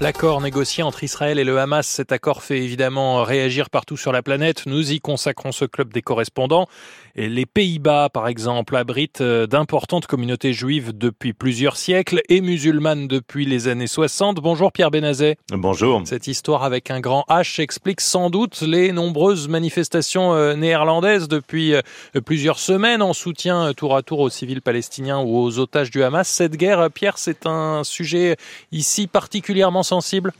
L'accord négocié entre Israël et le Hamas, cet accord fait évidemment réagir partout sur la planète. Nous y consacrons ce club des correspondants. Et les Pays-Bas, par exemple, abritent euh, d'importantes communautés juives depuis plusieurs siècles et musulmanes depuis les années 60. Bonjour Pierre Benazet. Bonjour. Cette histoire avec un grand H explique sans doute les nombreuses manifestations euh, néerlandaises depuis euh, plusieurs semaines en soutien tour à tour aux civils palestiniens ou aux otages du Hamas. Cette guerre, Pierre, c'est un sujet ici particulièrement sensible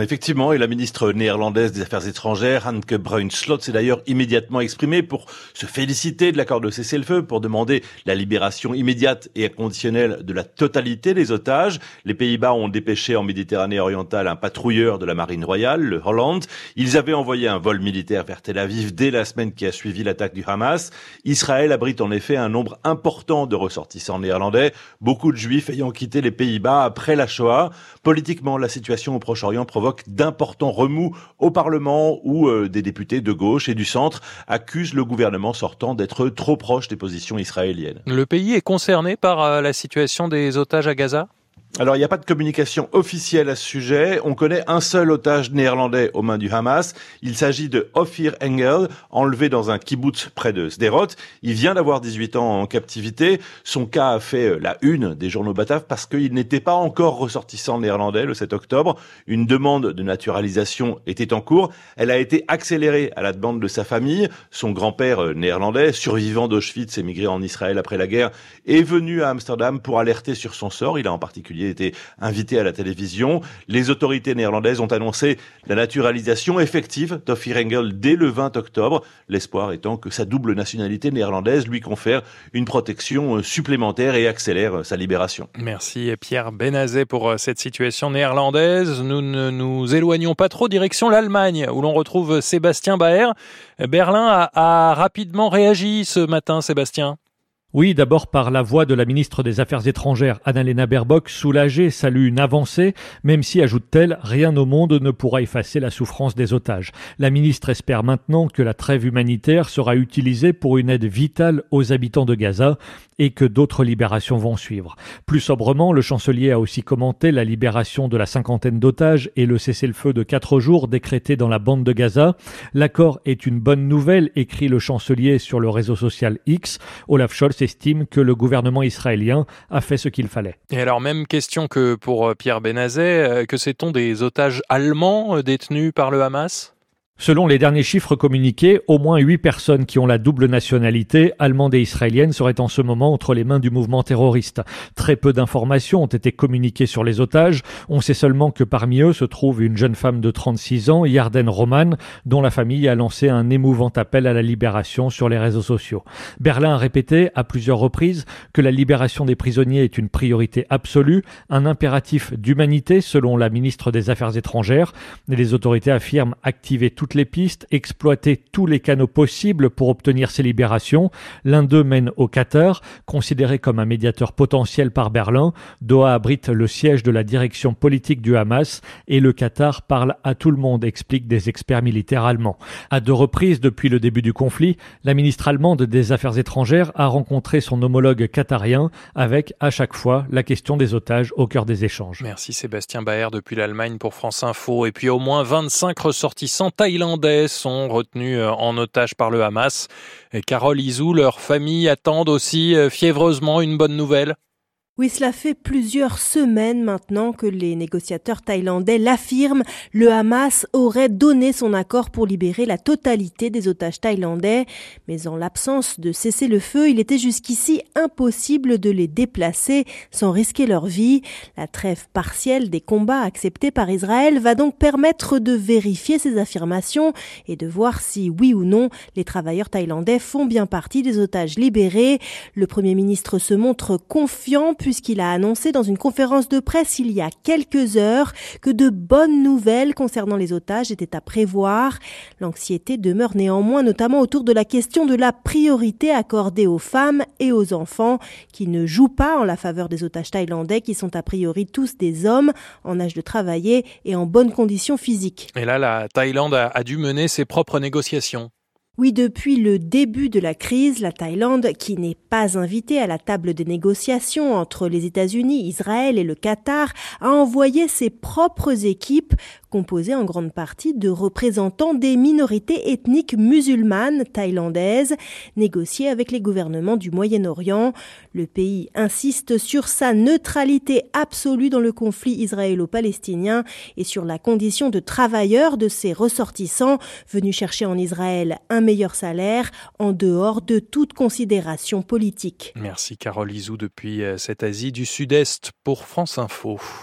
Effectivement, et la ministre néerlandaise des Affaires étrangères, Hanke Bruinslot, s'est d'ailleurs immédiatement exprimée pour se féliciter de l'accord de cessez-le-feu, pour demander la libération immédiate et inconditionnelle de la totalité des otages. Les Pays-Bas ont dépêché en Méditerranée orientale un patrouilleur de la marine royale, le Holland. Ils avaient envoyé un vol militaire vers Tel Aviv dès la semaine qui a suivi l'attaque du Hamas. Israël abrite en effet un nombre important de ressortissants néerlandais, beaucoup de juifs ayant quitté les Pays-Bas après la Shoah. Politiquement, la situation au Proche-Orient provoque d'importants remous au Parlement où euh, des députés de gauche et du centre accusent le gouvernement sortant d'être trop proche des positions israéliennes. Le pays est concerné par euh, la situation des otages à Gaza? Alors, il n'y a pas de communication officielle à ce sujet. On connaît un seul otage néerlandais aux mains du Hamas. Il s'agit de Ophir Engel, enlevé dans un kibbutz près de Sderot. Il vient d'avoir 18 ans en captivité. Son cas a fait euh, la une des journaux bataves parce qu'il n'était pas encore ressortissant néerlandais le 7 octobre. Une demande de naturalisation était en cours. Elle a été accélérée à la demande de sa famille. Son grand-père euh, néerlandais, survivant d'Auschwitz, émigré en Israël après la guerre, est venu à Amsterdam pour alerter sur son sort. Il a en particulier été invité à la télévision. Les autorités néerlandaises ont annoncé la naturalisation effective d'Ophir Engel dès le 20 octobre, l'espoir étant que sa double nationalité néerlandaise lui confère une protection supplémentaire et accélère sa libération. Merci Pierre Benazet pour euh, cette situation néerlandaise. Nous ne nous éloignons pas trop direction l'Allemagne où l'on retrouve Sébastien Baer. Berlin a, a rapidement réagi ce matin, Sébastien. Oui, d'abord par la voix de la ministre des Affaires étrangères, Annalena Baerbock, soulagée, salue une avancée, même si, ajoute-t-elle, rien au monde ne pourra effacer la souffrance des otages. La ministre espère maintenant que la trêve humanitaire sera utilisée pour une aide vitale aux habitants de Gaza et que d'autres libérations vont suivre. Plus sobrement, le chancelier a aussi commenté la libération de la cinquantaine d'otages et le cessez-le-feu de quatre jours décrété dans la bande de Gaza. L'accord est une bonne nouvelle, écrit le chancelier sur le réseau social X. Olaf Scholz estime que le gouvernement israélien a fait ce qu'il fallait. Et alors, même question que pour euh, Pierre Benazet, euh, que sait-on des otages allemands euh, détenus par le Hamas? Selon les derniers chiffres communiqués, au moins huit personnes qui ont la double nationalité, allemande et israélienne, seraient en ce moment entre les mains du mouvement terroriste. Très peu d'informations ont été communiquées sur les otages. On sait seulement que parmi eux se trouve une jeune femme de 36 ans, Yarden Roman, dont la famille a lancé un émouvant appel à la libération sur les réseaux sociaux. Berlin a répété à plusieurs reprises que la libération des prisonniers est une priorité absolue, un impératif d'humanité selon la ministre des Affaires étrangères. Les autorités affirment activer tout les pistes, exploiter tous les canaux possibles pour obtenir ces libérations. L'un d'eux mène au Qatar, considéré comme un médiateur potentiel par Berlin. Doha abrite le siège de la direction politique du Hamas et le Qatar parle à tout le monde, expliquent des experts militaires allemands. À deux reprises depuis le début du conflit, la ministre allemande des Affaires étrangères a rencontré son homologue qatarien avec à chaque fois la question des otages au cœur des échanges. Merci Sébastien Baer depuis l'Allemagne pour France Info. Et puis au moins 25 ressortissants thaïlandais Thaïlandais sont retenus euh, en otage par le Hamas. Et Carole Izou, leur famille attendent aussi euh, fiévreusement une bonne nouvelle. Oui, cela fait plusieurs semaines maintenant que les négociateurs thaïlandais l'affirment. Le Hamas aurait donné son accord pour libérer la totalité des otages thaïlandais. Mais en l'absence de cesser le feu, il était jusqu'ici impossible de les déplacer sans risquer leur vie. La trêve partielle des combats acceptés par Israël va donc permettre de vérifier ces affirmations et de voir si oui ou non les travailleurs thaïlandais font bien partie des otages libérés. Le premier ministre se montre confiant puisqu'il a annoncé dans une conférence de presse il y a quelques heures que de bonnes nouvelles concernant les otages étaient à prévoir. L'anxiété demeure néanmoins notamment autour de la question de la priorité accordée aux femmes et aux enfants qui ne jouent pas en la faveur des otages thaïlandais qui sont a priori tous des hommes en âge de travailler et en bonnes conditions physiques. Et là, la Thaïlande a dû mener ses propres négociations. Oui, depuis le début de la crise, la Thaïlande, qui n'est pas invitée à la table des négociations entre les États-Unis, Israël et le Qatar, a envoyé ses propres équipes composé en grande partie de représentants des minorités ethniques musulmanes thaïlandaises, négociées avec les gouvernements du Moyen-Orient. Le pays insiste sur sa neutralité absolue dans le conflit israélo-palestinien et sur la condition de travailleurs de ses ressortissants venus chercher en Israël un meilleur salaire en dehors de toute considération politique. Merci Carole Izou depuis euh, cette Asie du Sud-Est pour France Info.